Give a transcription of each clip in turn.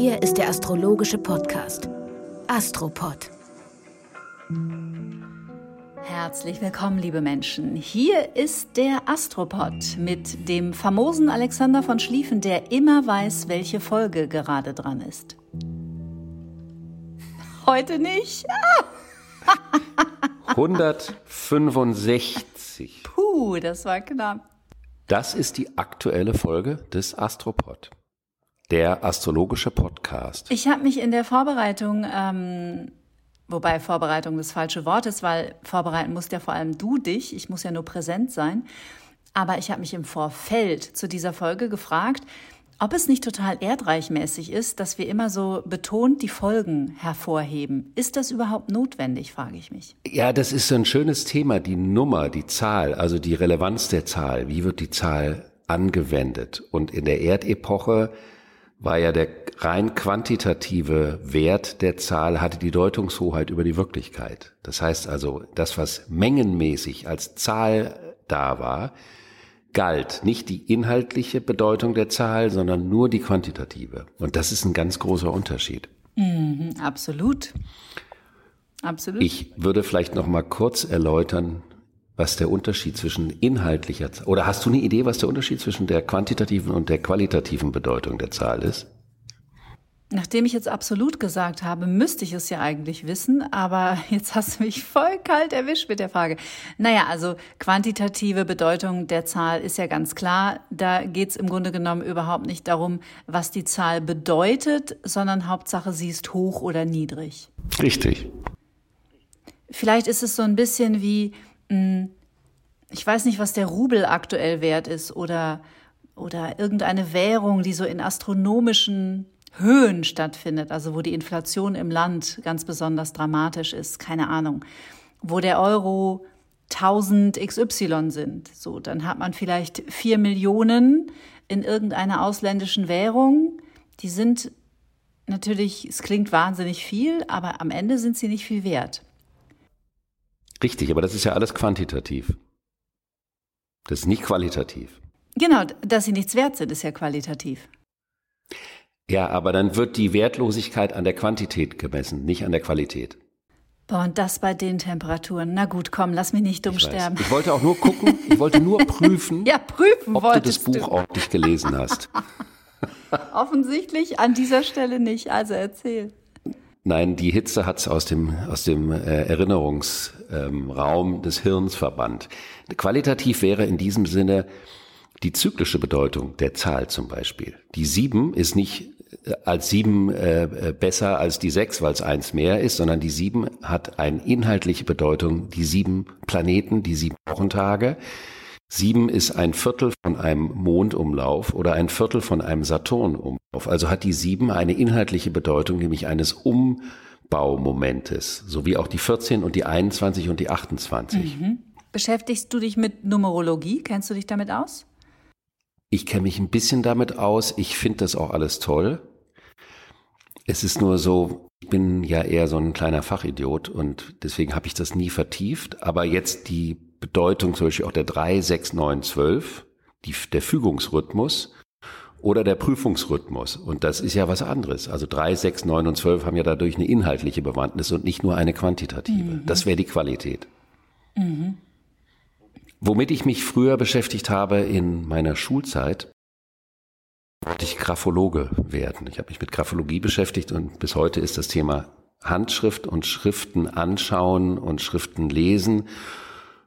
Hier ist der astrologische Podcast Astropod. Herzlich willkommen, liebe Menschen. Hier ist der Astropod mit dem famosen Alexander von Schlieffen, der immer weiß, welche Folge gerade dran ist. Heute nicht. 165. Puh, das war knapp. Das ist die aktuelle Folge des Astropod, der astrologische Podcast. Ich habe mich in der Vorbereitung, ähm, wobei Vorbereitung das falsche Wort ist, weil vorbereiten musst ja vor allem du dich, ich muss ja nur präsent sein. Aber ich habe mich im Vorfeld zu dieser Folge gefragt, ob es nicht total erdreichmäßig ist, dass wir immer so betont die Folgen hervorheben. Ist das überhaupt notwendig, frage ich mich. Ja, das ist so ein schönes Thema, die Nummer, die Zahl, also die Relevanz der Zahl. Wie wird die Zahl angewendet? Und in der Erdepoche war ja der rein quantitative Wert der Zahl hatte die Deutungshoheit über die Wirklichkeit. Das heißt also, das, was mengenmäßig als Zahl da war, galt nicht die inhaltliche Bedeutung der Zahl, sondern nur die quantitative. Und das ist ein ganz großer Unterschied. Mhm, absolut. Absolut. Ich würde vielleicht noch mal kurz erläutern, was der Unterschied zwischen inhaltlicher oder hast du eine Idee, was der Unterschied zwischen der quantitativen und der qualitativen Bedeutung der Zahl ist? Nachdem ich jetzt absolut gesagt habe, müsste ich es ja eigentlich wissen, aber jetzt hast du mich voll kalt erwischt mit der Frage. Naja, also quantitative Bedeutung der Zahl ist ja ganz klar. Da geht es im Grunde genommen überhaupt nicht darum, was die Zahl bedeutet, sondern Hauptsache, sie ist hoch oder niedrig. Richtig. Vielleicht ist es so ein bisschen wie, ich weiß nicht, was der Rubel aktuell wert ist oder, oder irgendeine Währung, die so in astronomischen Höhen stattfindet, also wo die Inflation im Land ganz besonders dramatisch ist, keine Ahnung, wo der Euro 1000 XY sind, so, dann hat man vielleicht vier Millionen in irgendeiner ausländischen Währung. Die sind natürlich, es klingt wahnsinnig viel, aber am Ende sind sie nicht viel wert. Richtig, aber das ist ja alles quantitativ. Das ist nicht qualitativ. Genau, dass sie nichts wert sind, ist ja qualitativ. Ja, aber dann wird die Wertlosigkeit an der Quantität gemessen, nicht an der Qualität. Boah, und das bei den Temperaturen. Na gut, komm, lass mich nicht dumm Ich, sterben. ich wollte auch nur gucken, ich wollte nur prüfen, Ja, prüfen ob du das Buch ordentlich gelesen hast. Offensichtlich an dieser Stelle nicht. Also erzähl. Nein, die Hitze hat's aus dem, aus dem äh, Erinnerungsraum ähm, des Hirns verbannt. Qualitativ wäre in diesem Sinne die zyklische Bedeutung der Zahl zum Beispiel. Die sieben ist nicht äh, als sieben äh, äh, besser als die sechs, weil es eins mehr ist, sondern die sieben hat eine inhaltliche Bedeutung, die sieben Planeten, die sieben Wochentage. Sieben ist ein Viertel von einem Mondumlauf oder ein Viertel von einem Saturnumlauf. Also hat die sieben eine inhaltliche Bedeutung, nämlich eines Umbaumomentes, sowie auch die 14 und die 21 und die 28. Beschäftigst du dich mit Numerologie? Kennst du dich damit aus? Ich kenne mich ein bisschen damit aus. Ich finde das auch alles toll. Es ist nur so, ich bin ja eher so ein kleiner Fachidiot und deswegen habe ich das nie vertieft. Aber jetzt die Bedeutung zum Beispiel auch der 3, 6, 9, 12, die, der Fügungsrhythmus oder der Prüfungsrhythmus. Und das ist ja was anderes. Also 3, 6, 9 und 12 haben ja dadurch eine inhaltliche Bewandtnis und nicht nur eine quantitative. Das wäre die Qualität. Womit ich mich früher beschäftigt habe in meiner Schulzeit, wollte ich Graphologe werden. Ich habe mich mit Graphologie beschäftigt und bis heute ist das Thema Handschrift und Schriften anschauen und Schriften lesen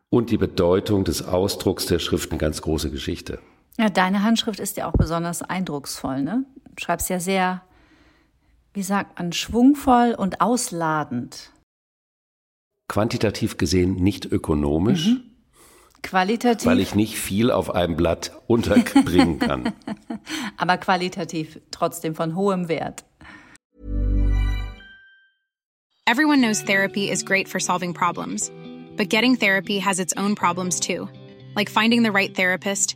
und die Bedeutung des Ausdrucks der Schrift eine ganz große Geschichte. Ja, deine Handschrift ist ja auch besonders eindrucksvoll, ne? Du schreibst ja sehr, wie sagt man, schwungvoll und ausladend. Quantitativ gesehen nicht ökonomisch, Qualitativ, weil ich nicht viel auf einem Blatt unterbringen kann. aber qualitativ trotzdem von hohem Wert. Everyone knows therapy is great for solving problems, but getting therapy has its own problems too, like finding the right therapist,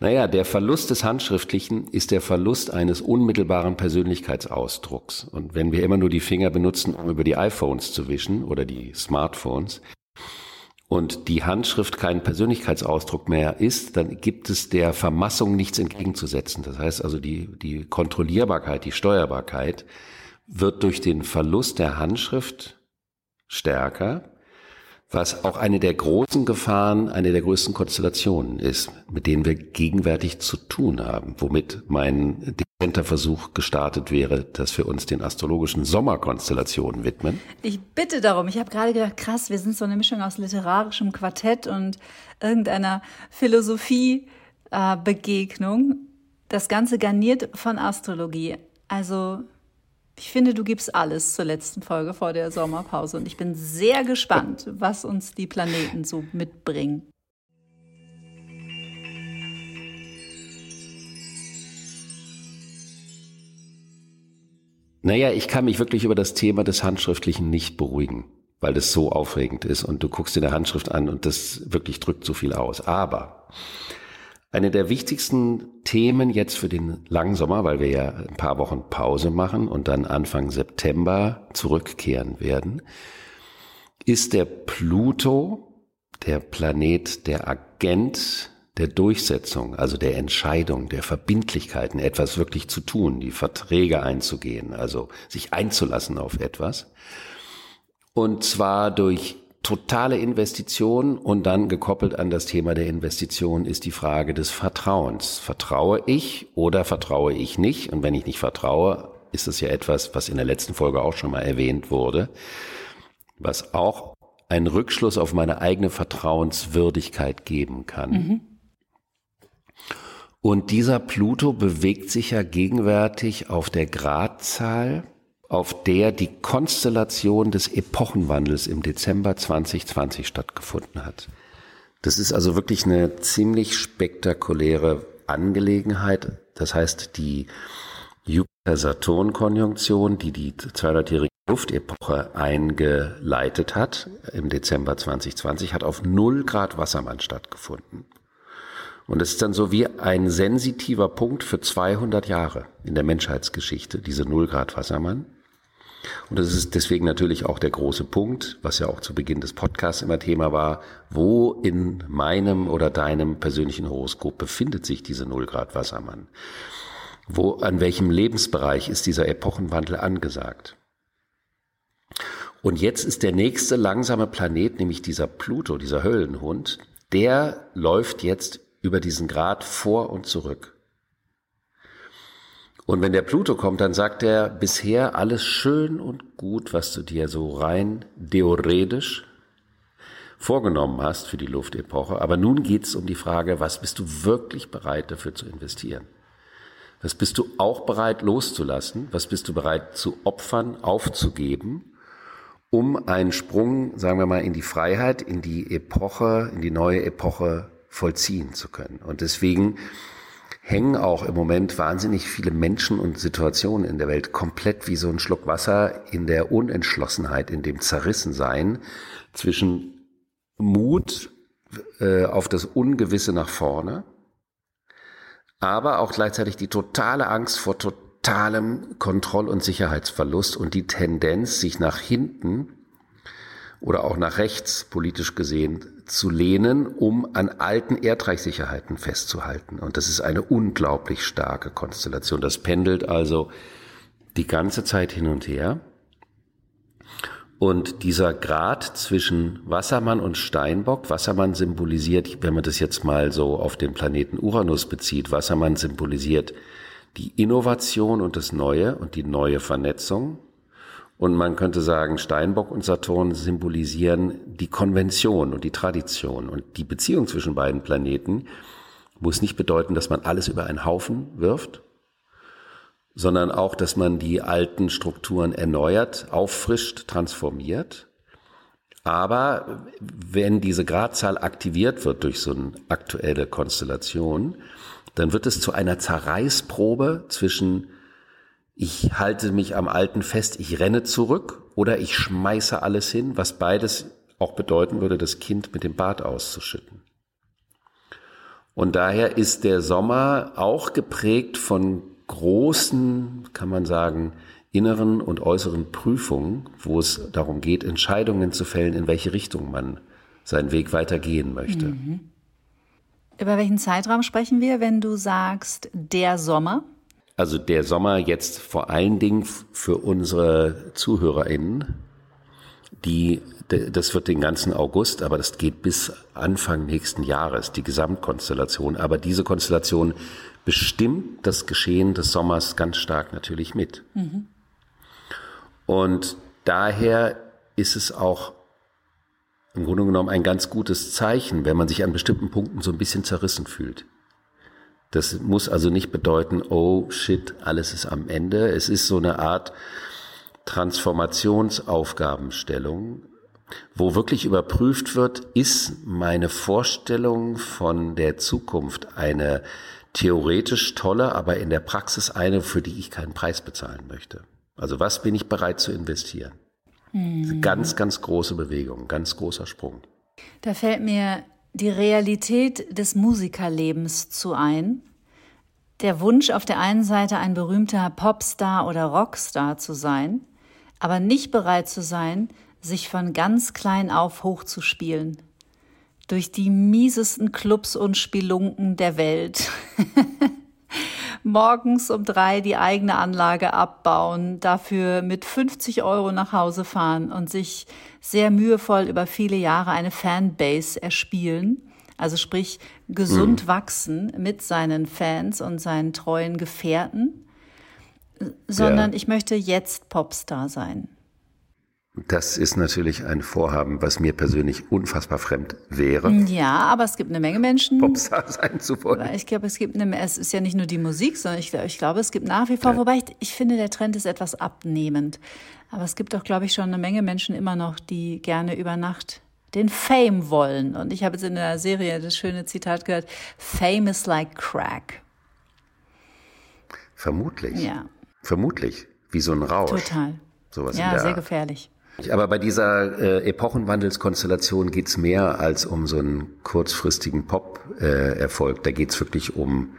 Naja, der Verlust des Handschriftlichen ist der Verlust eines unmittelbaren Persönlichkeitsausdrucks. Und wenn wir immer nur die Finger benutzen, um über die iPhones zu wischen oder die Smartphones, und die Handschrift kein Persönlichkeitsausdruck mehr ist, dann gibt es der Vermassung nichts entgegenzusetzen. Das heißt also, die, die Kontrollierbarkeit, die Steuerbarkeit wird durch den Verlust der Handschrift stärker was auch eine der großen Gefahren, eine der größten Konstellationen ist, mit denen wir gegenwärtig zu tun haben, womit mein dezenter Versuch gestartet wäre, dass wir uns den astrologischen Sommerkonstellationen widmen. Ich bitte darum. Ich habe gerade gedacht, krass, wir sind so eine Mischung aus literarischem Quartett und irgendeiner Philosophie-Begegnung. Äh, das Ganze garniert von Astrologie. Also ich finde, du gibst alles zur letzten Folge vor der Sommerpause und ich bin sehr gespannt, was uns die Planeten so mitbringen. Naja, ich kann mich wirklich über das Thema des Handschriftlichen nicht beruhigen, weil das so aufregend ist und du guckst dir der Handschrift an und das wirklich drückt so viel aus. Aber eine der wichtigsten Themen jetzt für den langen Sommer, weil wir ja ein paar Wochen Pause machen und dann Anfang September zurückkehren werden, ist der Pluto, der Planet, der Agent der Durchsetzung, also der Entscheidung, der Verbindlichkeiten, etwas wirklich zu tun, die Verträge einzugehen, also sich einzulassen auf etwas. Und zwar durch totale Investition und dann gekoppelt an das Thema der Investition ist die Frage des Vertrauens. Vertraue ich oder vertraue ich nicht? Und wenn ich nicht vertraue, ist es ja etwas, was in der letzten Folge auch schon mal erwähnt wurde, was auch einen Rückschluss auf meine eigene Vertrauenswürdigkeit geben kann. Mhm. Und dieser Pluto bewegt sich ja gegenwärtig auf der Gradzahl auf der die Konstellation des Epochenwandels im Dezember 2020 stattgefunden hat. Das ist also wirklich eine ziemlich spektakuläre Angelegenheit. Das heißt, die Jupiter-Saturn-Konjunktion, die die 200-jährige Luftepoche eingeleitet hat im Dezember 2020, hat auf 0 Grad Wassermann stattgefunden. Und es ist dann so wie ein sensitiver Punkt für 200 Jahre in der Menschheitsgeschichte, diese 0 Grad Wassermann. Und das ist deswegen natürlich auch der große Punkt, was ja auch zu Beginn des Podcasts immer Thema war, wo in meinem oder deinem persönlichen Horoskop befindet sich diese Nullgrad Wassermann? Wo, an welchem Lebensbereich ist dieser Epochenwandel angesagt? Und jetzt ist der nächste langsame Planet, nämlich dieser Pluto, dieser Höllenhund, der läuft jetzt über diesen Grad vor und zurück. Und wenn der Pluto kommt, dann sagt er bisher alles schön und gut, was du dir so rein theoretisch vorgenommen hast für die Luftepoche. Aber nun geht es um die Frage, was bist du wirklich bereit dafür zu investieren? Was bist du auch bereit loszulassen? Was bist du bereit zu opfern, aufzugeben, um einen Sprung, sagen wir mal, in die Freiheit, in die Epoche, in die neue Epoche vollziehen zu können? Und deswegen hängen auch im Moment wahnsinnig viele Menschen und Situationen in der Welt komplett wie so ein Schluck Wasser in der Unentschlossenheit, in dem Zerrissensein zwischen Mut äh, auf das Ungewisse nach vorne, aber auch gleichzeitig die totale Angst vor totalem Kontroll- und Sicherheitsverlust und die Tendenz, sich nach hinten oder auch nach rechts politisch gesehen zu lehnen, um an alten Erdreichsicherheiten festzuhalten. Und das ist eine unglaublich starke Konstellation. Das pendelt also die ganze Zeit hin und her. Und dieser Grad zwischen Wassermann und Steinbock, Wassermann symbolisiert, wenn man das jetzt mal so auf den Planeten Uranus bezieht, Wassermann symbolisiert die Innovation und das Neue und die neue Vernetzung. Und man könnte sagen, Steinbock und Saturn symbolisieren die Konvention und die Tradition. Und die Beziehung zwischen beiden Planeten muss nicht bedeuten, dass man alles über einen Haufen wirft, sondern auch, dass man die alten Strukturen erneuert, auffrischt, transformiert. Aber wenn diese Gradzahl aktiviert wird durch so eine aktuelle Konstellation, dann wird es zu einer Zerreißprobe zwischen ich halte mich am Alten fest, ich renne zurück oder ich schmeiße alles hin, was beides auch bedeuten würde, das Kind mit dem Bad auszuschütten. Und daher ist der Sommer auch geprägt von großen, kann man sagen, inneren und äußeren Prüfungen, wo es darum geht, Entscheidungen zu fällen, in welche Richtung man seinen Weg weitergehen möchte. Mhm. Über welchen Zeitraum sprechen wir, wenn du sagst, der Sommer? Also der Sommer jetzt vor allen Dingen für unsere ZuhörerInnen, die, das wird den ganzen August, aber das geht bis Anfang nächsten Jahres, die Gesamtkonstellation. Aber diese Konstellation bestimmt das Geschehen des Sommers ganz stark natürlich mit. Mhm. Und daher ist es auch im Grunde genommen ein ganz gutes Zeichen, wenn man sich an bestimmten Punkten so ein bisschen zerrissen fühlt. Das muss also nicht bedeuten, oh shit, alles ist am Ende. Es ist so eine Art Transformationsaufgabenstellung, wo wirklich überprüft wird, ist meine Vorstellung von der Zukunft eine theoretisch tolle, aber in der Praxis eine, für die ich keinen Preis bezahlen möchte. Also was bin ich bereit zu investieren? Mhm. Ganz, ganz große Bewegung, ganz großer Sprung. Da fällt mir die Realität des Musikerlebens zu ein. Der Wunsch auf der einen Seite ein berühmter Popstar oder Rockstar zu sein, aber nicht bereit zu sein, sich von ganz klein auf hochzuspielen. Durch die miesesten Clubs und Spelunken der Welt. morgens um drei die eigene Anlage abbauen, dafür mit 50 Euro nach Hause fahren und sich sehr mühevoll über viele Jahre eine Fanbase erspielen. Also sprich, gesund mhm. wachsen mit seinen Fans und seinen treuen Gefährten, sondern ja. ich möchte jetzt Popstar sein. Das ist natürlich ein Vorhaben, was mir persönlich unfassbar fremd wäre. Ja, aber es gibt eine Menge Menschen. Popstar sein zu wollen. Ich glaube, es gibt eine, es ist ja nicht nur die Musik, sondern ich, ich glaube, es gibt nach wie vor, ja. wobei ich, ich finde, der Trend ist etwas abnehmend. Aber es gibt auch, glaube ich, schon eine Menge Menschen immer noch, die gerne über Nacht den Fame wollen. Und ich habe jetzt in der Serie das schöne Zitat gehört, Fame is like crack. Vermutlich. Ja. Vermutlich. Wie so ein Rausch. Total. Sowas ja, sehr Art. gefährlich. Aber bei dieser äh, Epochenwandelskonstellation geht's mehr als um so einen kurzfristigen Pop-Erfolg. Äh, da geht's wirklich um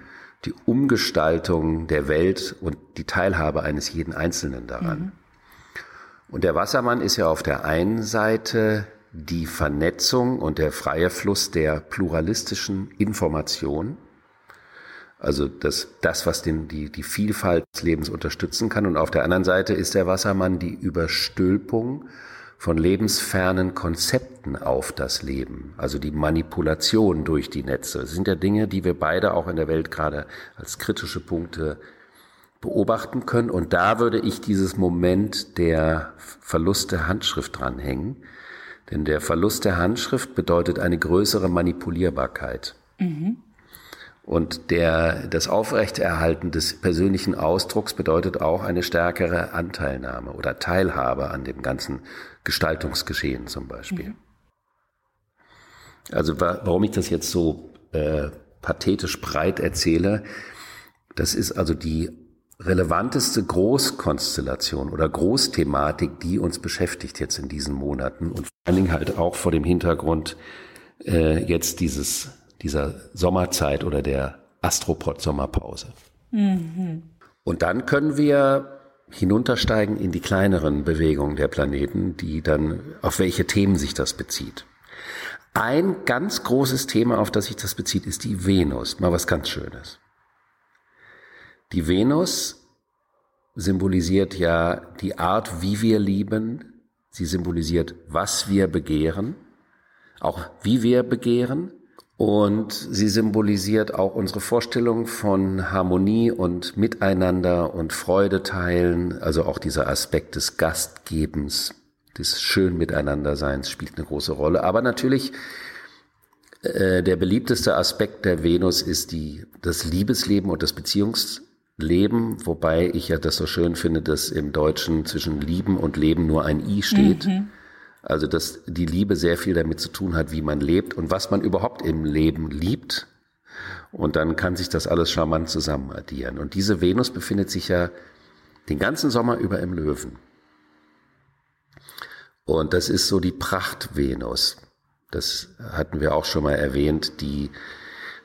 die Umgestaltung der Welt und die Teilhabe eines jeden Einzelnen daran. Mhm. Und der Wassermann ist ja auf der einen Seite die Vernetzung und der freie Fluss der pluralistischen Information also das, das was den, die, die Vielfalt des Lebens unterstützen kann. Und auf der anderen Seite ist der Wassermann die Überstülpung von lebensfernen Konzepten auf das Leben, also die Manipulation durch die Netze. Das sind ja Dinge, die wir beide auch in der Welt gerade als kritische Punkte beobachten können. Und da würde ich dieses Moment der Verlust der Handschrift dranhängen. Denn der Verlust der Handschrift bedeutet eine größere Manipulierbarkeit. Mhm. Und der, das Aufrechterhalten des persönlichen Ausdrucks bedeutet auch eine stärkere Anteilnahme oder Teilhabe an dem ganzen Gestaltungsgeschehen zum Beispiel. Mhm. Also warum ich das jetzt so äh, pathetisch breit erzähle, das ist also die relevanteste Großkonstellation oder Großthematik, die uns beschäftigt jetzt in diesen Monaten und vor allen Dingen halt auch vor dem Hintergrund äh, jetzt dieses dieser Sommerzeit oder der Astropod-Sommerpause. Mhm. Und dann können wir hinuntersteigen in die kleineren Bewegungen der Planeten, die dann, auf welche Themen sich das bezieht. Ein ganz großes Thema, auf das sich das bezieht, ist die Venus. Mal was ganz Schönes. Die Venus symbolisiert ja die Art, wie wir lieben. Sie symbolisiert, was wir begehren, auch wie wir begehren. Und sie symbolisiert auch unsere Vorstellung von Harmonie und Miteinander und Freude teilen. Also auch dieser Aspekt des Gastgebens, des schön Miteinanderseins spielt eine große Rolle. Aber natürlich äh, der beliebteste Aspekt der Venus ist die, das Liebesleben und das Beziehungsleben, wobei ich ja das so schön finde, dass im Deutschen zwischen Lieben und Leben nur ein I steht. Mhm. Also, dass die Liebe sehr viel damit zu tun hat, wie man lebt und was man überhaupt im Leben liebt. Und dann kann sich das alles charmant zusammen addieren. Und diese Venus befindet sich ja den ganzen Sommer über im Löwen. Und das ist so die Pracht-Venus. Das hatten wir auch schon mal erwähnt. Die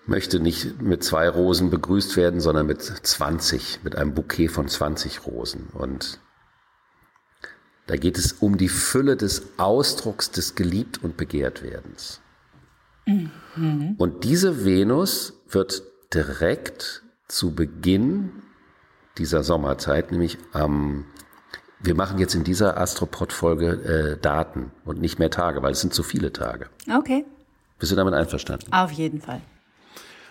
möchte nicht mit zwei Rosen begrüßt werden, sondern mit 20, mit einem Bouquet von 20 Rosen. Und da geht es um die Fülle des Ausdrucks des Geliebt- und Begehrtwerdens. Mhm. Und diese Venus wird direkt zu Beginn dieser Sommerzeit, nämlich am, wir machen jetzt in dieser Astropod-Folge äh, Daten und nicht mehr Tage, weil es sind zu viele Tage. Okay. Bist du damit einverstanden? Auf jeden Fall.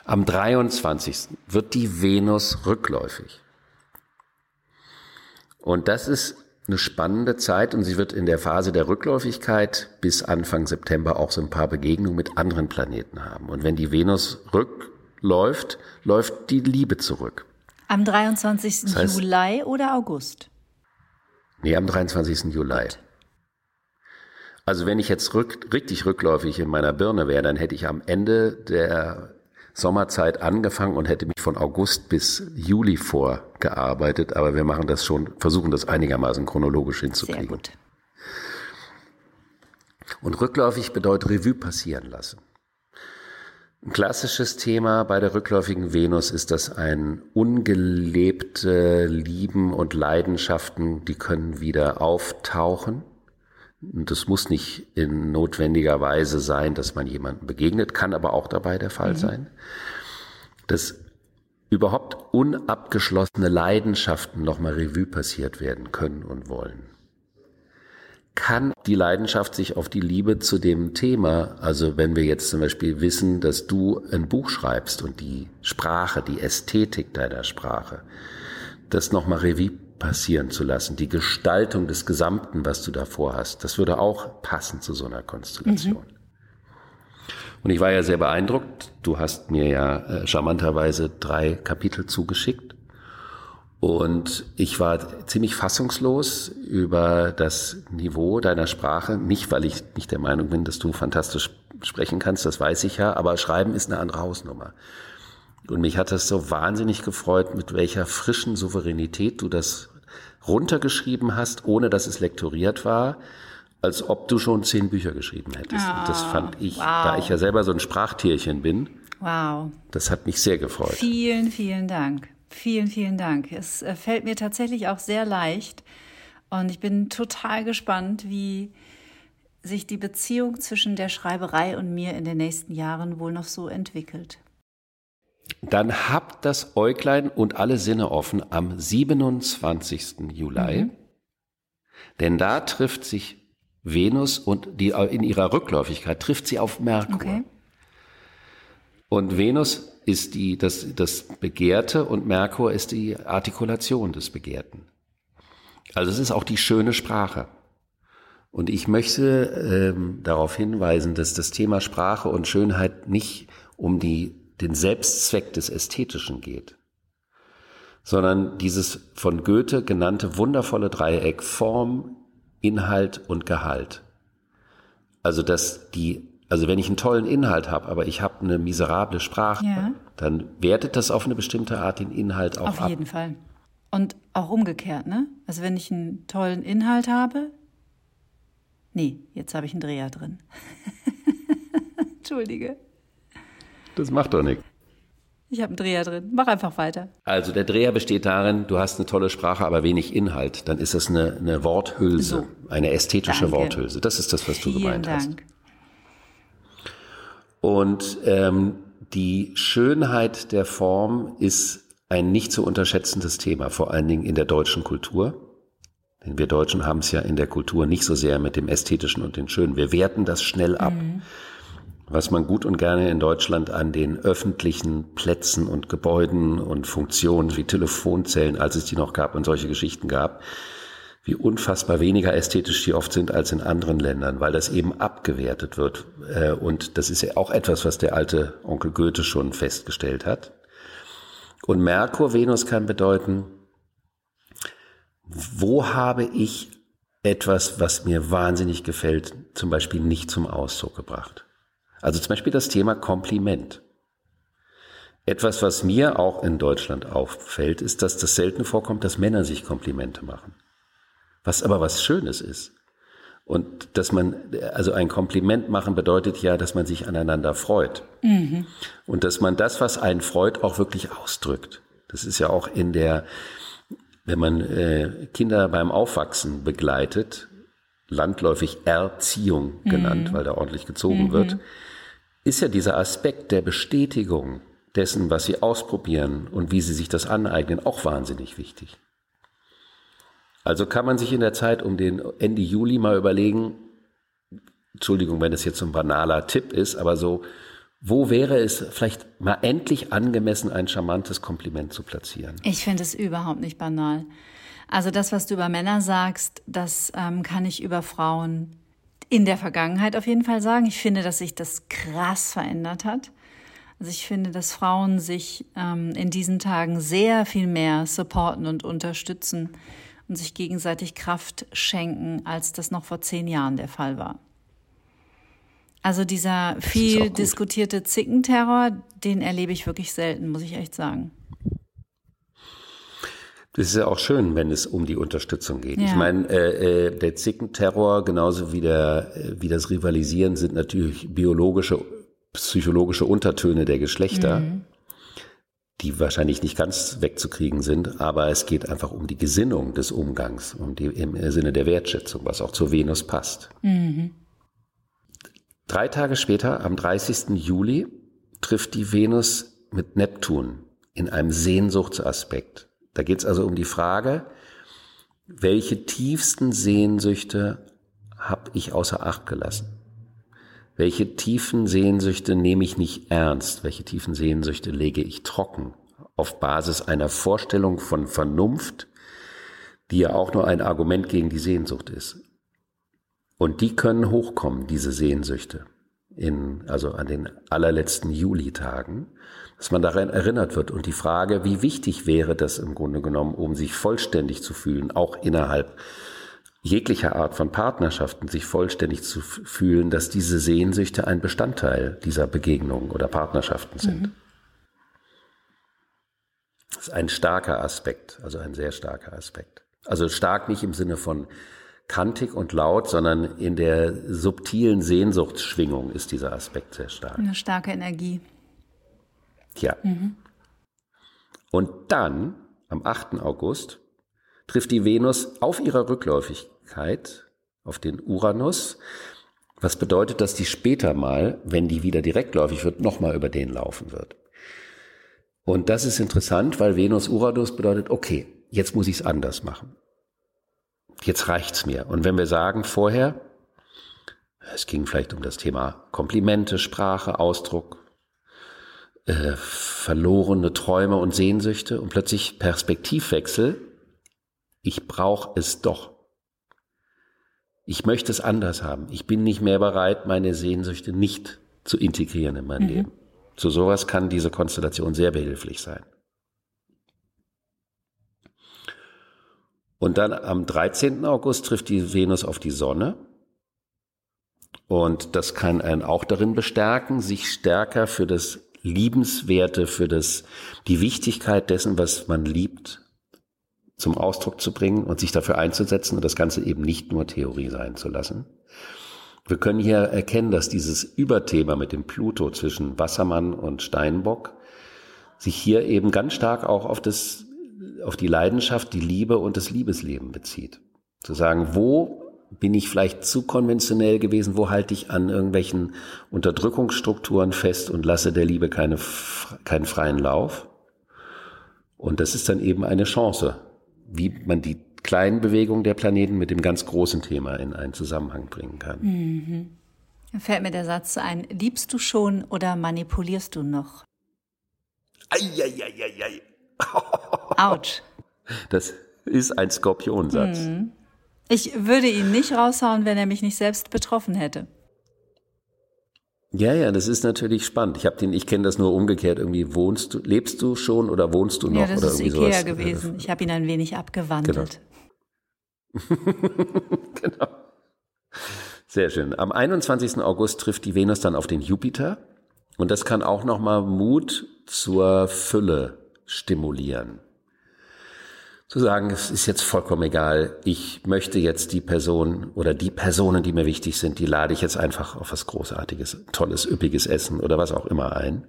Am 23. wird die Venus rückläufig. Und das ist eine spannende Zeit und sie wird in der Phase der Rückläufigkeit bis Anfang September auch so ein paar Begegnungen mit anderen Planeten haben. Und wenn die Venus rückläuft, läuft die Liebe zurück. Am 23. Das heißt, Juli oder August? Nee, am 23. Juli. Gut. Also wenn ich jetzt rück, richtig rückläufig in meiner Birne wäre, dann hätte ich am Ende der Sommerzeit angefangen und hätte mich von August bis Juli vorgearbeitet, aber wir machen das schon, versuchen das einigermaßen chronologisch hinzukriegen. Sehr gut. Und rückläufig bedeutet Revue passieren lassen. Ein klassisches Thema bei der rückläufigen Venus ist, dass ein ungelebte Lieben und Leidenschaften, die können wieder auftauchen das muss nicht in notwendiger Weise sein, dass man jemandem begegnet, kann aber auch dabei der Fall mhm. sein. Dass überhaupt unabgeschlossene Leidenschaften nochmal Revue passiert werden können und wollen. Kann die Leidenschaft sich auf die Liebe zu dem Thema, also wenn wir jetzt zum Beispiel wissen, dass du ein Buch schreibst und die Sprache, die Ästhetik deiner Sprache, das nochmal Revue passieren zu lassen, die Gestaltung des Gesamten, was du davor hast, das würde auch passen zu so einer Konstellation. Mhm. Und ich war ja sehr beeindruckt. Du hast mir ja äh, charmanterweise drei Kapitel zugeschickt. Und ich war ziemlich fassungslos über das Niveau deiner Sprache. Nicht, weil ich nicht der Meinung bin, dass du fantastisch sprechen kannst, das weiß ich ja, aber Schreiben ist eine andere Hausnummer. Und mich hat das so wahnsinnig gefreut, mit welcher frischen Souveränität du das runtergeschrieben hast, ohne dass es lektoriert war, als ob du schon zehn Bücher geschrieben hättest. Oh, und das ah, fand ich, wow. da ich ja selber so ein Sprachtierchen bin, wow. das hat mich sehr gefreut. Vielen, vielen Dank. Vielen, vielen Dank. Es äh, fällt mir tatsächlich auch sehr leicht. Und ich bin total gespannt, wie sich die Beziehung zwischen der Schreiberei und mir in den nächsten Jahren wohl noch so entwickelt dann habt das Äuglein und alle Sinne offen am 27. Juli. Mhm. Denn da trifft sich Venus und die in ihrer Rückläufigkeit trifft sie auf Merkur. Okay. Und Venus ist die, das, das Begehrte und Merkur ist die Artikulation des Begehrten. Also es ist auch die schöne Sprache. Und ich möchte ähm, darauf hinweisen, dass das Thema Sprache und Schönheit nicht um die den Selbstzweck des Ästhetischen geht, sondern dieses von Goethe genannte wundervolle Dreieck Form, Inhalt und Gehalt. Also dass die, also wenn ich einen tollen Inhalt habe, aber ich habe eine miserable Sprache, ja. dann wertet das auf eine bestimmte Art den Inhalt auch auf ab. Auf jeden Fall. Und auch umgekehrt, ne? Also wenn ich einen tollen Inhalt habe, nee, jetzt habe ich einen Dreher drin. Entschuldige. Das macht doch nichts. Ich habe einen Dreher drin. Mach einfach weiter. Also der Dreher besteht darin, du hast eine tolle Sprache, aber wenig Inhalt. Dann ist das eine, eine Worthülse, so. eine ästhetische Danke. Worthülse. Das ist das, was du Vielen gemeint Dank. hast. Und ähm, die Schönheit der Form ist ein nicht zu unterschätzendes Thema, vor allen Dingen in der deutschen Kultur. Denn wir Deutschen haben es ja in der Kultur nicht so sehr mit dem Ästhetischen und dem Schönen. Wir werten das schnell ab. Mhm was man gut und gerne in Deutschland an den öffentlichen Plätzen und Gebäuden und Funktionen wie Telefonzellen, als es die noch gab und solche Geschichten gab, wie unfassbar weniger ästhetisch die oft sind als in anderen Ländern, weil das eben abgewertet wird. Äh, und das ist ja auch etwas, was der alte Onkel Goethe schon festgestellt hat. Und Merkur, Venus kann bedeuten, wo habe ich etwas, was mir wahnsinnig gefällt, zum Beispiel nicht zum Ausdruck gebracht? Also zum Beispiel das Thema Kompliment. Etwas, was mir auch in Deutschland auffällt, ist, dass das selten vorkommt, dass Männer sich Komplimente machen. Was aber was Schönes ist. Und dass man, also ein Kompliment machen bedeutet ja, dass man sich aneinander freut. Mhm. Und dass man das, was einen freut, auch wirklich ausdrückt. Das ist ja auch in der, wenn man äh, Kinder beim Aufwachsen begleitet, landläufig Erziehung genannt, mhm. weil da ordentlich gezogen mhm. wird, ist ja dieser Aspekt der Bestätigung dessen, was sie ausprobieren und wie sie sich das aneignen, auch wahnsinnig wichtig. Also kann man sich in der Zeit um den Ende Juli mal überlegen, Entschuldigung, wenn das jetzt so ein banaler Tipp ist, aber so, wo wäre es vielleicht mal endlich angemessen, ein charmantes Kompliment zu platzieren? Ich finde es überhaupt nicht banal. Also das, was du über Männer sagst, das ähm, kann ich über Frauen in der Vergangenheit auf jeden Fall sagen. Ich finde, dass sich das krass verändert hat. Also ich finde, dass Frauen sich ähm, in diesen Tagen sehr viel mehr supporten und unterstützen und sich gegenseitig Kraft schenken, als das noch vor zehn Jahren der Fall war. Also dieser viel diskutierte Zickenterror, den erlebe ich wirklich selten, muss ich echt sagen. Das ist ja auch schön, wenn es um die Unterstützung geht. Ja. Ich meine, äh, äh, der Zickenterror genauso wie, der, äh, wie das Rivalisieren sind natürlich biologische, psychologische Untertöne der Geschlechter, mhm. die wahrscheinlich nicht ganz wegzukriegen sind, aber es geht einfach um die Gesinnung des Umgangs, um die, im Sinne der Wertschätzung, was auch zur Venus passt. Mhm. Drei Tage später, am 30. Juli, trifft die Venus mit Neptun in einem Sehnsuchtsaspekt. Da geht es also um die Frage, welche tiefsten Sehnsüchte habe ich außer Acht gelassen? Welche tiefen Sehnsüchte nehme ich nicht ernst? Welche tiefen Sehnsüchte lege ich trocken auf Basis einer Vorstellung von Vernunft, die ja auch nur ein Argument gegen die Sehnsucht ist? Und die können hochkommen, diese Sehnsüchte, in, also an den allerletzten Julitagen dass man daran erinnert wird. Und die Frage, wie wichtig wäre das im Grunde genommen, um sich vollständig zu fühlen, auch innerhalb jeglicher Art von Partnerschaften, sich vollständig zu fühlen, dass diese Sehnsüchte ein Bestandteil dieser Begegnungen oder Partnerschaften sind. Mhm. Das ist ein starker Aspekt, also ein sehr starker Aspekt. Also stark nicht im Sinne von kantig und laut, sondern in der subtilen Sehnsuchtsschwingung ist dieser Aspekt sehr stark. Eine starke Energie. Tja. Mhm. Und dann, am 8. August, trifft die Venus auf ihrer Rückläufigkeit auf den Uranus, was bedeutet, dass die später mal, wenn die wieder direktläufig wird, nochmal über den laufen wird. Und das ist interessant, weil Venus-Uranus bedeutet, okay, jetzt muss ich es anders machen. Jetzt reicht's mir. Und wenn wir sagen vorher, es ging vielleicht um das Thema Komplimente, Sprache, Ausdruck, äh, verlorene Träume und Sehnsüchte und plötzlich Perspektivwechsel. Ich brauche es doch. Ich möchte es anders haben. Ich bin nicht mehr bereit, meine Sehnsüchte nicht zu integrieren in mein mhm. Leben. Zu sowas kann diese Konstellation sehr behilflich sein. Und dann am 13. August trifft die Venus auf die Sonne. Und das kann einen auch darin bestärken, sich stärker für das Liebenswerte, für das, die Wichtigkeit dessen, was man liebt, zum Ausdruck zu bringen und sich dafür einzusetzen und das Ganze eben nicht nur Theorie sein zu lassen. Wir können hier erkennen, dass dieses Überthema mit dem Pluto zwischen Wassermann und Steinbock sich hier eben ganz stark auch auf das, auf die Leidenschaft, die Liebe und das Liebesleben bezieht. Zu sagen, wo bin ich vielleicht zu konventionell gewesen? Wo halte ich an irgendwelchen Unterdrückungsstrukturen fest und lasse der Liebe keine, keinen freien Lauf? Und das ist dann eben eine Chance, wie man die kleinen Bewegungen der Planeten mit dem ganz großen Thema in einen Zusammenhang bringen kann. Mhm. Da fällt mir der Satz ein, liebst du schon oder manipulierst du noch? Eieieiei. Autsch. Das ist ein Skorpionsatz. Mhm. Ich würde ihn nicht raushauen, wenn er mich nicht selbst betroffen hätte. Ja, ja, das ist natürlich spannend. Ich habe den, ich kenne das nur umgekehrt. Irgendwie wohnst du, lebst du schon oder wohnst du noch ja, das oder ist irgendwie Ikea sowas? gewesen. Ich habe ihn ein wenig abgewandelt. Genau. genau. Sehr schön. Am 21. August trifft die Venus dann auf den Jupiter und das kann auch noch mal Mut zur Fülle stimulieren. zu sagen, es ist jetzt vollkommen egal, ich möchte jetzt die Person oder die Personen, die mir wichtig sind, die lade ich jetzt einfach auf was Großartiges, tolles, üppiges Essen oder was auch immer ein.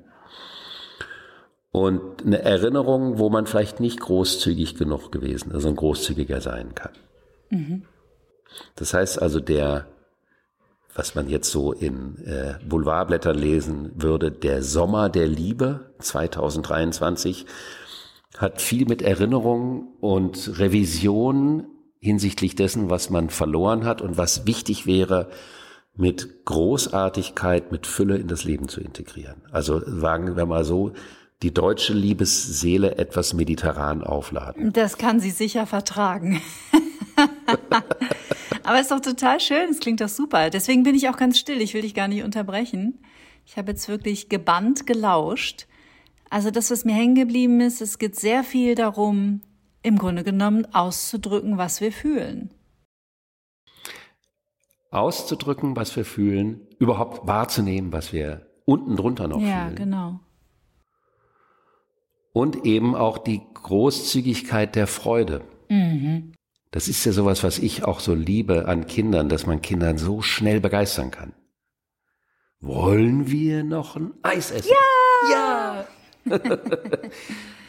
Und eine Erinnerung, wo man vielleicht nicht großzügig genug gewesen, also ein großzügiger sein kann. Mhm. Das heißt also, der, was man jetzt so in äh, Boulevardblättern lesen würde, der Sommer der Liebe 2023 hat viel mit Erinnerung und Revision hinsichtlich dessen, was man verloren hat und was wichtig wäre, mit Großartigkeit, mit Fülle in das Leben zu integrieren. Also sagen wir mal so, die deutsche Liebesseele etwas mediterran aufladen. Das kann sie sicher vertragen. Aber ist doch total schön, es klingt doch super. Deswegen bin ich auch ganz still, ich will dich gar nicht unterbrechen. Ich habe jetzt wirklich gebannt gelauscht. Also das, was mir hängen geblieben ist, es geht sehr viel darum, im Grunde genommen auszudrücken, was wir fühlen. Auszudrücken, was wir fühlen, überhaupt wahrzunehmen, was wir unten drunter noch ja, fühlen. Ja, genau. Und eben auch die Großzügigkeit der Freude. Mhm. Das ist ja sowas, was ich auch so liebe an Kindern, dass man Kindern so schnell begeistern kann. Wollen wir noch ein Eis essen? Ja! Ja!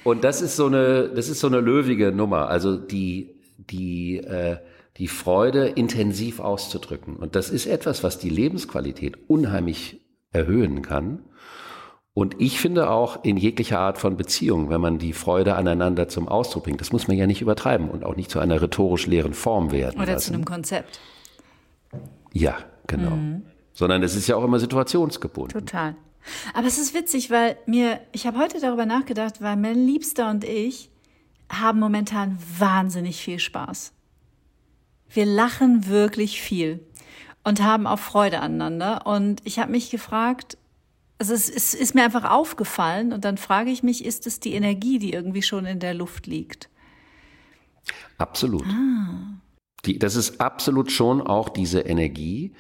und das ist so eine, das ist so eine löwige Nummer. Also die, die, äh, die Freude intensiv auszudrücken. Und das ist etwas, was die Lebensqualität unheimlich erhöhen kann. Und ich finde auch in jeglicher Art von Beziehung, wenn man die Freude aneinander zum Ausdruck bringt, das muss man ja nicht übertreiben und auch nicht zu einer rhetorisch leeren Form werden. Oder lassen. zu einem Konzept. Ja, genau. Mhm. Sondern es ist ja auch immer situationsgebunden. Total. Aber es ist witzig, weil mir, ich habe heute darüber nachgedacht, weil mein Liebster und ich haben momentan wahnsinnig viel Spaß. Wir lachen wirklich viel und haben auch Freude aneinander. Und ich habe mich gefragt, also es, es ist mir einfach aufgefallen und dann frage ich mich, ist es die Energie, die irgendwie schon in der Luft liegt? Absolut. Ah. Die, das ist absolut schon auch diese Energie.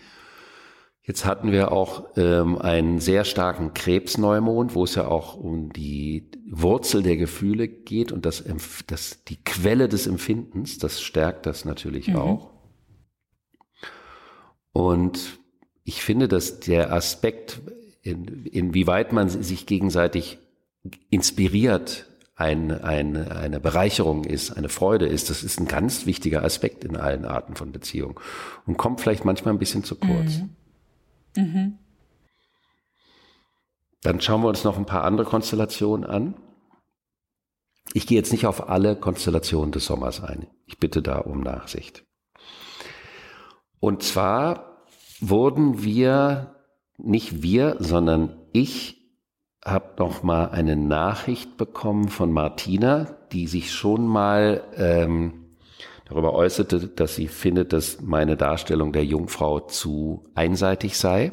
Jetzt hatten wir auch ähm, einen sehr starken Krebsneumond, wo es ja auch um die Wurzel der Gefühle geht und das, das die Quelle des Empfindens, das stärkt das natürlich mhm. auch. Und ich finde, dass der Aspekt, in, inwieweit man sich gegenseitig inspiriert, ein, ein, eine Bereicherung ist, eine Freude ist, das ist ein ganz wichtiger Aspekt in allen Arten von Beziehung und kommt vielleicht manchmal ein bisschen zu kurz. Mhm. Mhm. Dann schauen wir uns noch ein paar andere Konstellationen an. Ich gehe jetzt nicht auf alle Konstellationen des Sommers ein. Ich bitte da um Nachsicht. Und zwar wurden wir, nicht wir, sondern ich habe noch mal eine Nachricht bekommen von Martina, die sich schon mal ähm, darüber äußerte, dass sie findet, dass meine Darstellung der Jungfrau zu einseitig sei.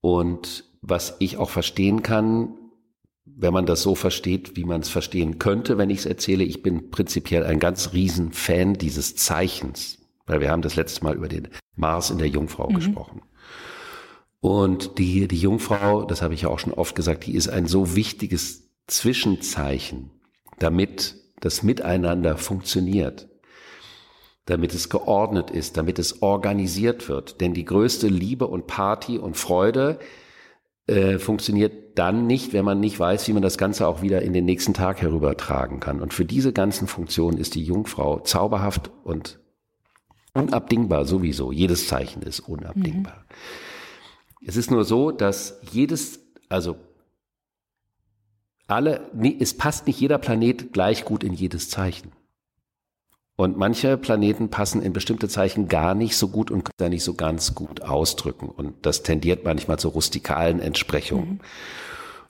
Und was ich auch verstehen kann, wenn man das so versteht, wie man es verstehen könnte, wenn ich es erzähle, ich bin prinzipiell ein ganz riesen Fan dieses Zeichens, weil wir haben das letzte Mal über den Mars in der Jungfrau mhm. gesprochen. Und die, die Jungfrau, das habe ich ja auch schon oft gesagt, die ist ein so wichtiges Zwischenzeichen, damit das Miteinander funktioniert, damit es geordnet ist, damit es organisiert wird. Denn die größte Liebe und Party und Freude äh, funktioniert dann nicht, wenn man nicht weiß, wie man das Ganze auch wieder in den nächsten Tag herübertragen kann. Und für diese ganzen Funktionen ist die Jungfrau zauberhaft und unabdingbar sowieso. Jedes Zeichen ist unabdingbar. Mhm. Es ist nur so, dass jedes, also alle, es passt nicht jeder Planet gleich gut in jedes Zeichen. Und manche Planeten passen in bestimmte Zeichen gar nicht so gut und können da nicht so ganz gut ausdrücken. Und das tendiert manchmal zu rustikalen Entsprechungen. Mhm.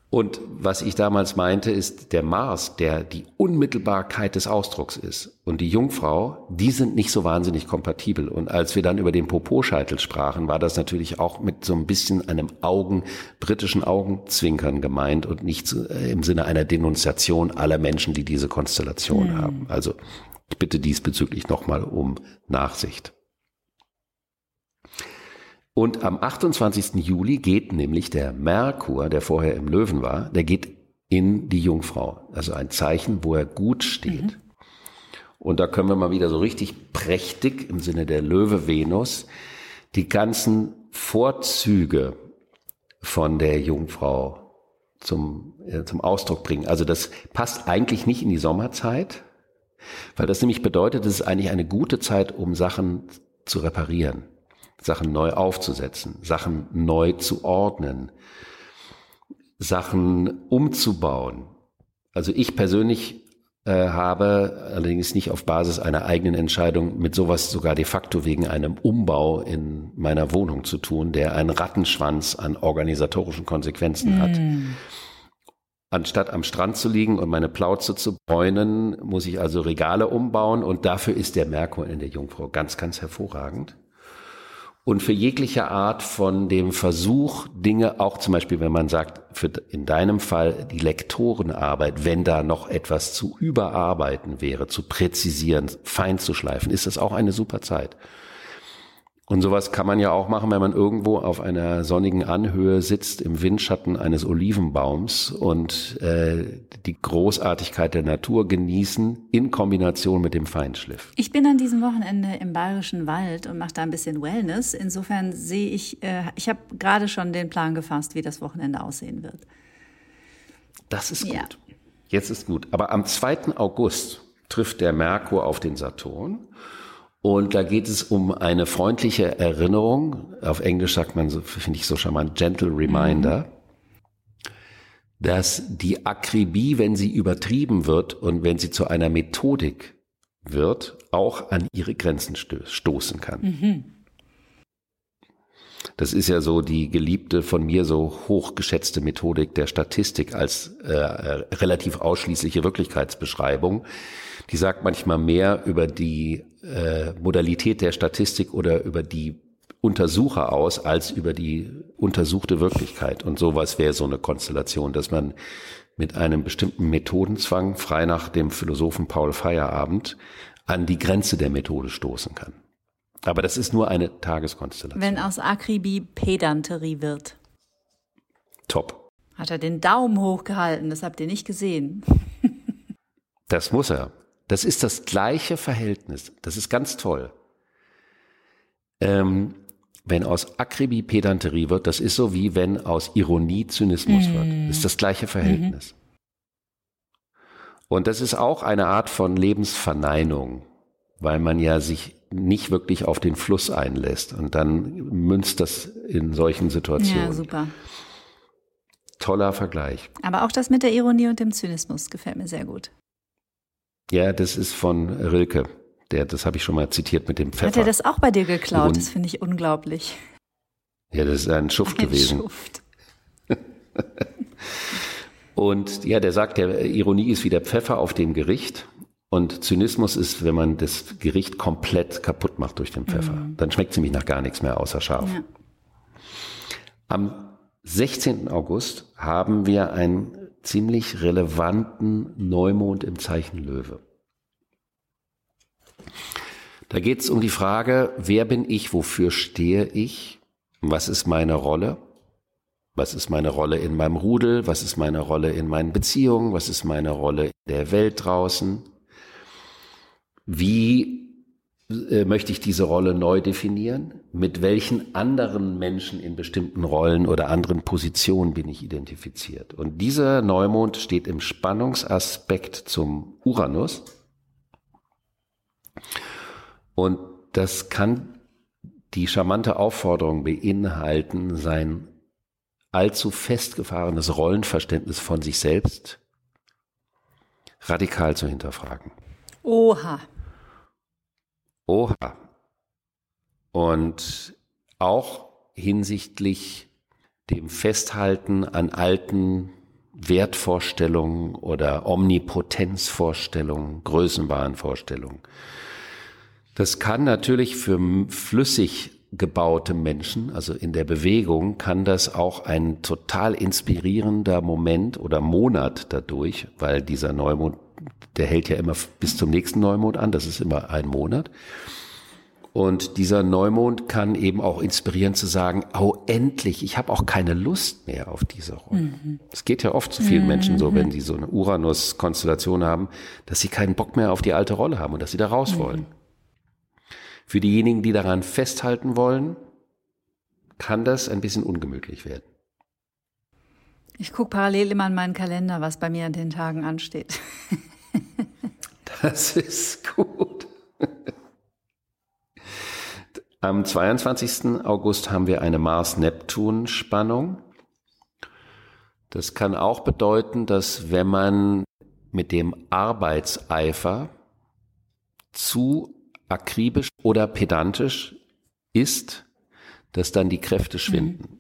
Und was ich damals meinte, ist der Mars, der die Unmittelbarkeit des Ausdrucks ist. Und die Jungfrau, die sind nicht so wahnsinnig kompatibel. Und als wir dann über den Popo-Scheitel sprachen, war das natürlich auch mit so ein bisschen einem Augen, britischen Augenzwinkern gemeint und nicht äh, im Sinne einer Denunziation aller Menschen, die diese Konstellation mhm. haben. Also ich bitte diesbezüglich nochmal um Nachsicht. Und am 28. Juli geht nämlich der Merkur, der vorher im Löwen war, der geht in die Jungfrau. Also ein Zeichen, wo er gut steht. Mhm. Und da können wir mal wieder so richtig prächtig im Sinne der Löwe Venus die ganzen Vorzüge von der Jungfrau zum, äh, zum Ausdruck bringen. Also das passt eigentlich nicht in die Sommerzeit, weil das nämlich bedeutet, es ist eigentlich eine gute Zeit, um Sachen zu reparieren, Sachen neu aufzusetzen, Sachen neu zu ordnen, Sachen umzubauen. Also ich persönlich äh, habe allerdings nicht auf Basis einer eigenen Entscheidung mit sowas sogar de facto wegen einem Umbau in meiner Wohnung zu tun, der einen Rattenschwanz an organisatorischen Konsequenzen mm. hat. Anstatt am Strand zu liegen und meine Plauze zu bräunen, muss ich also Regale umbauen und dafür ist der Merkur in der Jungfrau ganz, ganz hervorragend und für jegliche Art von dem Versuch, Dinge, auch zum Beispiel, wenn man sagt, für in deinem Fall die Lektorenarbeit, wenn da noch etwas zu überarbeiten wäre, zu präzisieren, fein zu schleifen, ist das auch eine super Zeit. Und sowas kann man ja auch machen, wenn man irgendwo auf einer sonnigen Anhöhe sitzt im Windschatten eines Olivenbaums und äh, die Großartigkeit der Natur genießen in Kombination mit dem Feinschliff. Ich bin an diesem Wochenende im Bayerischen Wald und mache da ein bisschen Wellness. Insofern sehe ich, äh, ich habe gerade schon den Plan gefasst, wie das Wochenende aussehen wird. Das ist gut. Ja. Jetzt ist gut. Aber am 2. August trifft der Merkur auf den Saturn. Und da geht es um eine freundliche Erinnerung. Auf Englisch sagt man so, finde ich so charmant, gentle reminder. Mhm. Dass die Akribie, wenn sie übertrieben wird und wenn sie zu einer Methodik wird, auch an ihre Grenzen stoßen kann. Mhm. Das ist ja so die geliebte, von mir so hochgeschätzte Methodik der Statistik als äh, relativ ausschließliche Wirklichkeitsbeschreibung. Die sagt manchmal mehr über die äh, Modalität der Statistik oder über die Untersucher aus als über die untersuchte Wirklichkeit. Und sowas wäre so eine Konstellation, dass man mit einem bestimmten Methodenzwang frei nach dem Philosophen Paul Feierabend an die Grenze der Methode stoßen kann. Aber das ist nur eine Tageskonstellation. Wenn aus Akribie Pedanterie wird. Top. Hat er den Daumen hochgehalten, das habt ihr nicht gesehen. das muss er. Das ist das gleiche Verhältnis. Das ist ganz toll. Ähm, wenn aus Akribie Pedanterie wird, das ist so wie wenn aus Ironie Zynismus mm. wird. Das ist das gleiche Verhältnis. Mhm. Und das ist auch eine Art von Lebensverneinung, weil man ja sich nicht wirklich auf den Fluss einlässt und dann münzt das in solchen Situationen. Ja, super. Toller Vergleich. Aber auch das mit der Ironie und dem Zynismus gefällt mir sehr gut. Ja, das ist von Rilke. Der, das habe ich schon mal zitiert mit dem Pfeffer. Hat er das auch bei dir geklaut? Und, das finde ich unglaublich. Ja, das ist ein Schuft ein gewesen. Schuft. und ja, der sagt, der Ironie ist wie der Pfeffer auf dem Gericht. Und Zynismus ist, wenn man das Gericht komplett kaputt macht durch den Pfeffer. Mhm. Dann schmeckt es nämlich nach gar nichts mehr außer scharf. Ja. Am 16. August haben wir ein ziemlich relevanten Neumond im Zeichen Löwe. Da geht es um die Frage, wer bin ich, wofür stehe ich, was ist meine Rolle, was ist meine Rolle in meinem Rudel, was ist meine Rolle in meinen Beziehungen, was ist meine Rolle in der Welt draußen, wie äh, möchte ich diese Rolle neu definieren? Mit welchen anderen Menschen in bestimmten Rollen oder anderen Positionen bin ich identifiziert? Und dieser Neumond steht im Spannungsaspekt zum Uranus. Und das kann die charmante Aufforderung beinhalten, sein allzu festgefahrenes Rollenverständnis von sich selbst radikal zu hinterfragen. Oha. Oha. Und auch hinsichtlich dem Festhalten an alten Wertvorstellungen oder Omnipotenzvorstellungen, Größenbahnvorstellungen. Das kann natürlich für flüssig gebaute Menschen, also in der Bewegung, kann das auch ein total inspirierender Moment oder Monat dadurch, weil dieser Neumond der hält ja immer bis zum nächsten Neumond an, das ist immer ein Monat. Und dieser Neumond kann eben auch inspirieren zu sagen, oh endlich, ich habe auch keine Lust mehr auf diese Rolle. Es geht ja oft zu vielen Menschen so, wenn sie so eine Uranus-Konstellation haben, dass sie keinen Bock mehr auf die alte Rolle haben und dass sie da raus wollen. Für diejenigen, die daran festhalten wollen, kann das ein bisschen ungemütlich werden. Ich gucke parallel immer in meinen Kalender, was bei mir an den Tagen ansteht. Das ist gut. Am 22. August haben wir eine Mars-Neptun-Spannung. Das kann auch bedeuten, dass wenn man mit dem Arbeitseifer zu akribisch oder pedantisch ist, dass dann die Kräfte schwinden.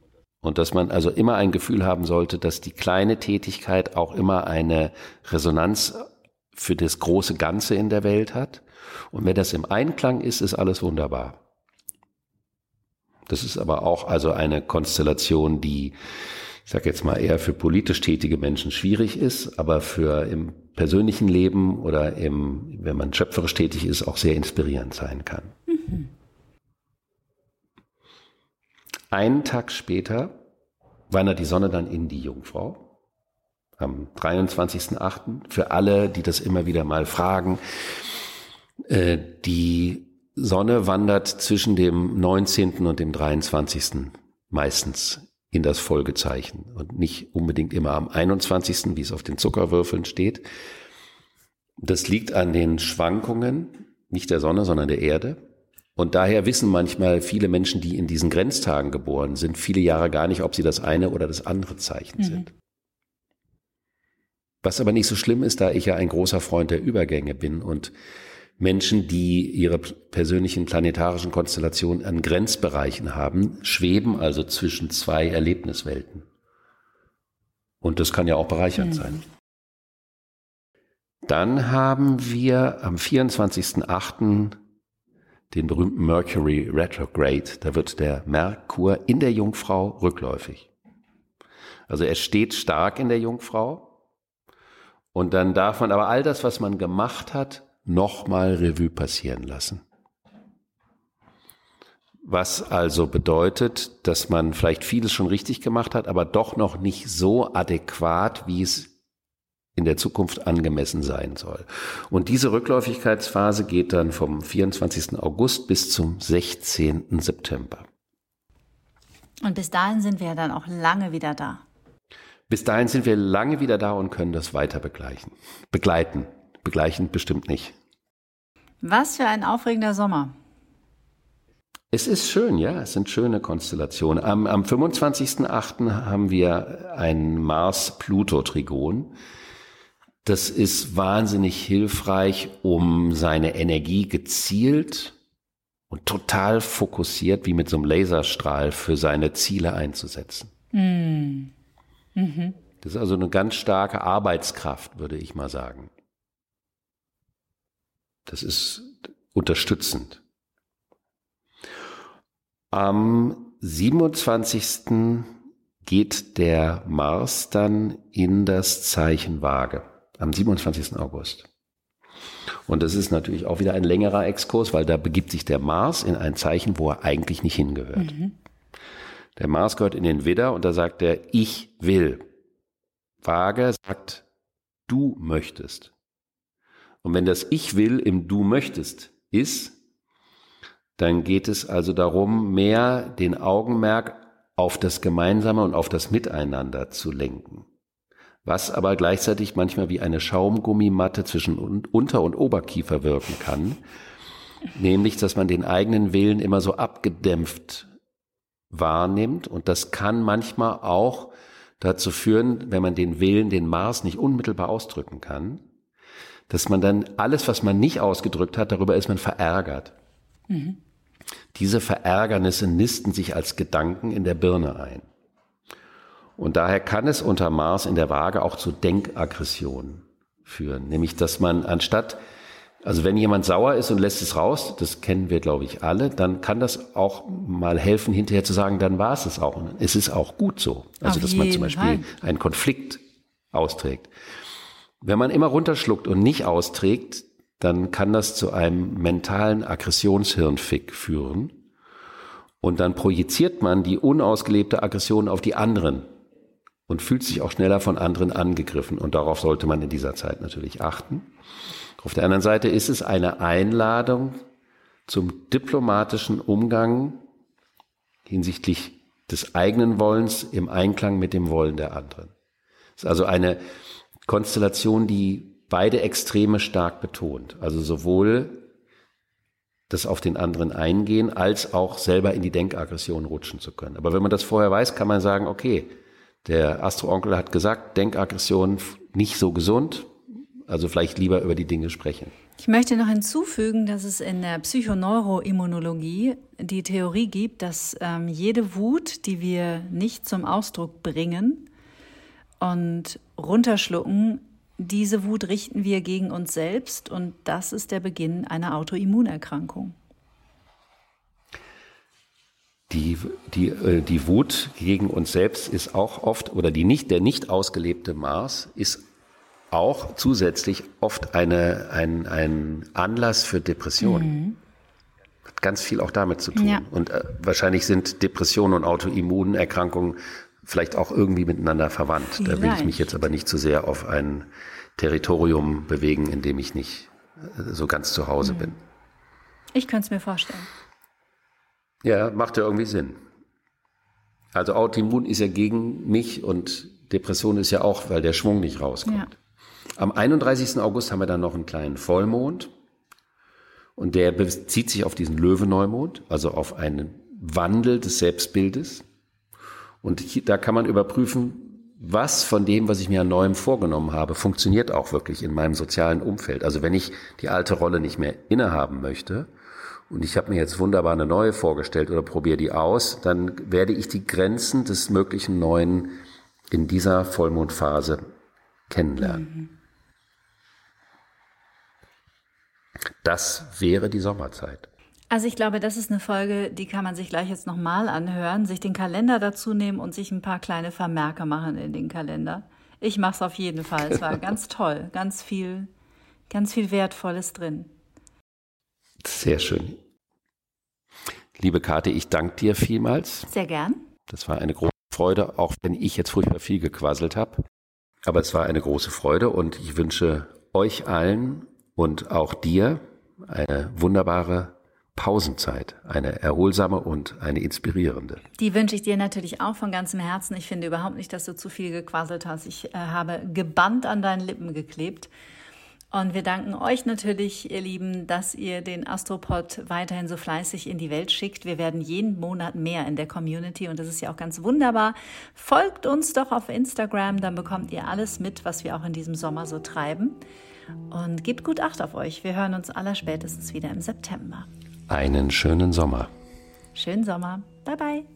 Und dass man also immer ein Gefühl haben sollte, dass die kleine Tätigkeit auch immer eine Resonanz für das große Ganze in der Welt hat. Und wenn das im Einklang ist, ist alles wunderbar. Das ist aber auch also eine Konstellation, die, ich sage jetzt mal, eher für politisch tätige Menschen schwierig ist, aber für im persönlichen Leben oder im, wenn man schöpferisch tätig ist, auch sehr inspirierend sein kann. Mhm. Einen Tag später wandert die Sonne dann in die Jungfrau. Am 23.8. Für alle, die das immer wieder mal fragen, äh, die Sonne wandert zwischen dem 19. und dem 23. meistens in das Folgezeichen und nicht unbedingt immer am 21., wie es auf den Zuckerwürfeln steht. Das liegt an den Schwankungen, nicht der Sonne, sondern der Erde. Und daher wissen manchmal viele Menschen, die in diesen Grenztagen geboren sind, viele Jahre gar nicht, ob sie das eine oder das andere Zeichen mhm. sind. Was aber nicht so schlimm ist, da ich ja ein großer Freund der Übergänge bin und Menschen, die ihre persönlichen planetarischen Konstellationen an Grenzbereichen haben, schweben also zwischen zwei Erlebniswelten. Und das kann ja auch bereichernd mhm. sein. Dann haben wir am 24.08 den berühmten Mercury Retrograde. Da wird der Merkur in der Jungfrau rückläufig. Also er steht stark in der Jungfrau. Und dann darf man aber all das, was man gemacht hat, nochmal Revue passieren lassen. Was also bedeutet, dass man vielleicht vieles schon richtig gemacht hat, aber doch noch nicht so adäquat, wie es in der Zukunft angemessen sein soll. Und diese Rückläufigkeitsphase geht dann vom 24. August bis zum 16. September. Und bis dahin sind wir ja dann auch lange wieder da. Bis dahin sind wir lange wieder da und können das weiter begleichen. Begleiten. Begleichen bestimmt nicht. Was für ein aufregender Sommer. Es ist schön, ja, es sind schöne Konstellationen. Am, am 25.08. haben wir ein Mars-Pluto-Trigon. Das ist wahnsinnig hilfreich, um seine Energie gezielt und total fokussiert, wie mit so einem Laserstrahl, für seine Ziele einzusetzen. Mm. Mhm. Das ist also eine ganz starke Arbeitskraft, würde ich mal sagen. Das ist unterstützend. Am 27. geht der Mars dann in das Zeichen Waage am 27. August. Und das ist natürlich auch wieder ein längerer Exkurs, weil da begibt sich der Mars in ein Zeichen, wo er eigentlich nicht hingehört. Mhm. Der Mars gehört in den Widder und da sagt er, ich will. Waage sagt, du möchtest. Und wenn das Ich will im Du möchtest ist, dann geht es also darum, mehr den Augenmerk auf das Gemeinsame und auf das Miteinander zu lenken was aber gleichzeitig manchmal wie eine Schaumgummimatte zwischen Unter- und Oberkiefer wirken kann. Nämlich, dass man den eigenen Willen immer so abgedämpft wahrnimmt. Und das kann manchmal auch dazu führen, wenn man den Willen, den Mars nicht unmittelbar ausdrücken kann, dass man dann alles, was man nicht ausgedrückt hat, darüber ist man verärgert. Mhm. Diese Verärgernisse nisten sich als Gedanken in der Birne ein. Und daher kann es unter Mars in der Waage auch zu Denkaggressionen führen. Nämlich, dass man anstatt, also wenn jemand sauer ist und lässt es raus, das kennen wir, glaube ich, alle, dann kann das auch mal helfen, hinterher zu sagen, dann war es es auch. Und es ist auch gut so. Also, Auf dass man zum Beispiel Fall. einen Konflikt austrägt. Wenn man immer runterschluckt und nicht austrägt, dann kann das zu einem mentalen Aggressionshirnfick führen. Und dann projiziert man die unausgelebte Aggression auf die anderen und fühlt sich auch schneller von anderen angegriffen. Und darauf sollte man in dieser Zeit natürlich achten. Auf der anderen Seite ist es eine Einladung zum diplomatischen Umgang hinsichtlich des eigenen Wollens im Einklang mit dem Wollen der anderen. Es ist also eine Konstellation, die beide Extreme stark betont. Also sowohl das auf den anderen eingehen, als auch selber in die Denkaggression rutschen zu können. Aber wenn man das vorher weiß, kann man sagen, okay, der Astro-Onkel hat gesagt, Denkaggression nicht so gesund, also vielleicht lieber über die Dinge sprechen. Ich möchte noch hinzufügen, dass es in der Psychoneuroimmunologie die Theorie gibt, dass ähm, jede Wut, die wir nicht zum Ausdruck bringen und runterschlucken, diese Wut richten wir gegen uns selbst und das ist der Beginn einer Autoimmunerkrankung. Die, die, äh, die Wut gegen uns selbst ist auch oft, oder die nicht, der nicht ausgelebte Mars ist auch zusätzlich oft eine, ein, ein Anlass für Depressionen. Mhm. Hat ganz viel auch damit zu tun. Ja. Und äh, wahrscheinlich sind Depressionen und Autoimmunerkrankungen vielleicht auch irgendwie miteinander verwandt. Vielleicht. Da will ich mich jetzt aber nicht zu sehr auf ein Territorium bewegen, in dem ich nicht äh, so ganz zu Hause mhm. bin. Ich könnte es mir vorstellen. Ja, macht ja irgendwie Sinn. Also Autoimmun ist ja gegen mich und Depression ist ja auch, weil der Schwung nicht rauskommt. Ja. Am 31. August haben wir dann noch einen kleinen Vollmond und der bezieht sich auf diesen Löweneumond, also auf einen Wandel des Selbstbildes. Und hier, da kann man überprüfen, was von dem, was ich mir an Neuem vorgenommen habe, funktioniert auch wirklich in meinem sozialen Umfeld. Also wenn ich die alte Rolle nicht mehr innehaben möchte und ich habe mir jetzt wunderbar eine neue vorgestellt oder probiere die aus, dann werde ich die Grenzen des möglichen Neuen in dieser Vollmondphase kennenlernen. Mhm. Das wäre die Sommerzeit. Also ich glaube, das ist eine Folge, die kann man sich gleich jetzt nochmal anhören, sich den Kalender dazu nehmen und sich ein paar kleine Vermerke machen in den Kalender. Ich mache es auf jeden Fall. Es war ganz toll, ganz viel, ganz viel Wertvolles drin. Sehr schön. Liebe Kate, ich danke dir vielmals. Sehr gern. Das war eine große Freude, auch wenn ich jetzt furchtbar viel gequasselt habe. Aber es war eine große Freude und ich wünsche euch allen und auch dir eine wunderbare Pausenzeit, eine erholsame und eine inspirierende. Die wünsche ich dir natürlich auch von ganzem Herzen. Ich finde überhaupt nicht, dass du zu viel gequasselt hast. Ich äh, habe gebannt an deinen Lippen geklebt. Und wir danken euch natürlich, ihr Lieben, dass ihr den Astropod weiterhin so fleißig in die Welt schickt. Wir werden jeden Monat mehr in der Community und das ist ja auch ganz wunderbar. Folgt uns doch auf Instagram, dann bekommt ihr alles mit, was wir auch in diesem Sommer so treiben. Und gebt gut Acht auf euch. Wir hören uns aller spätestens wieder im September. Einen schönen Sommer. Schönen Sommer. Bye bye.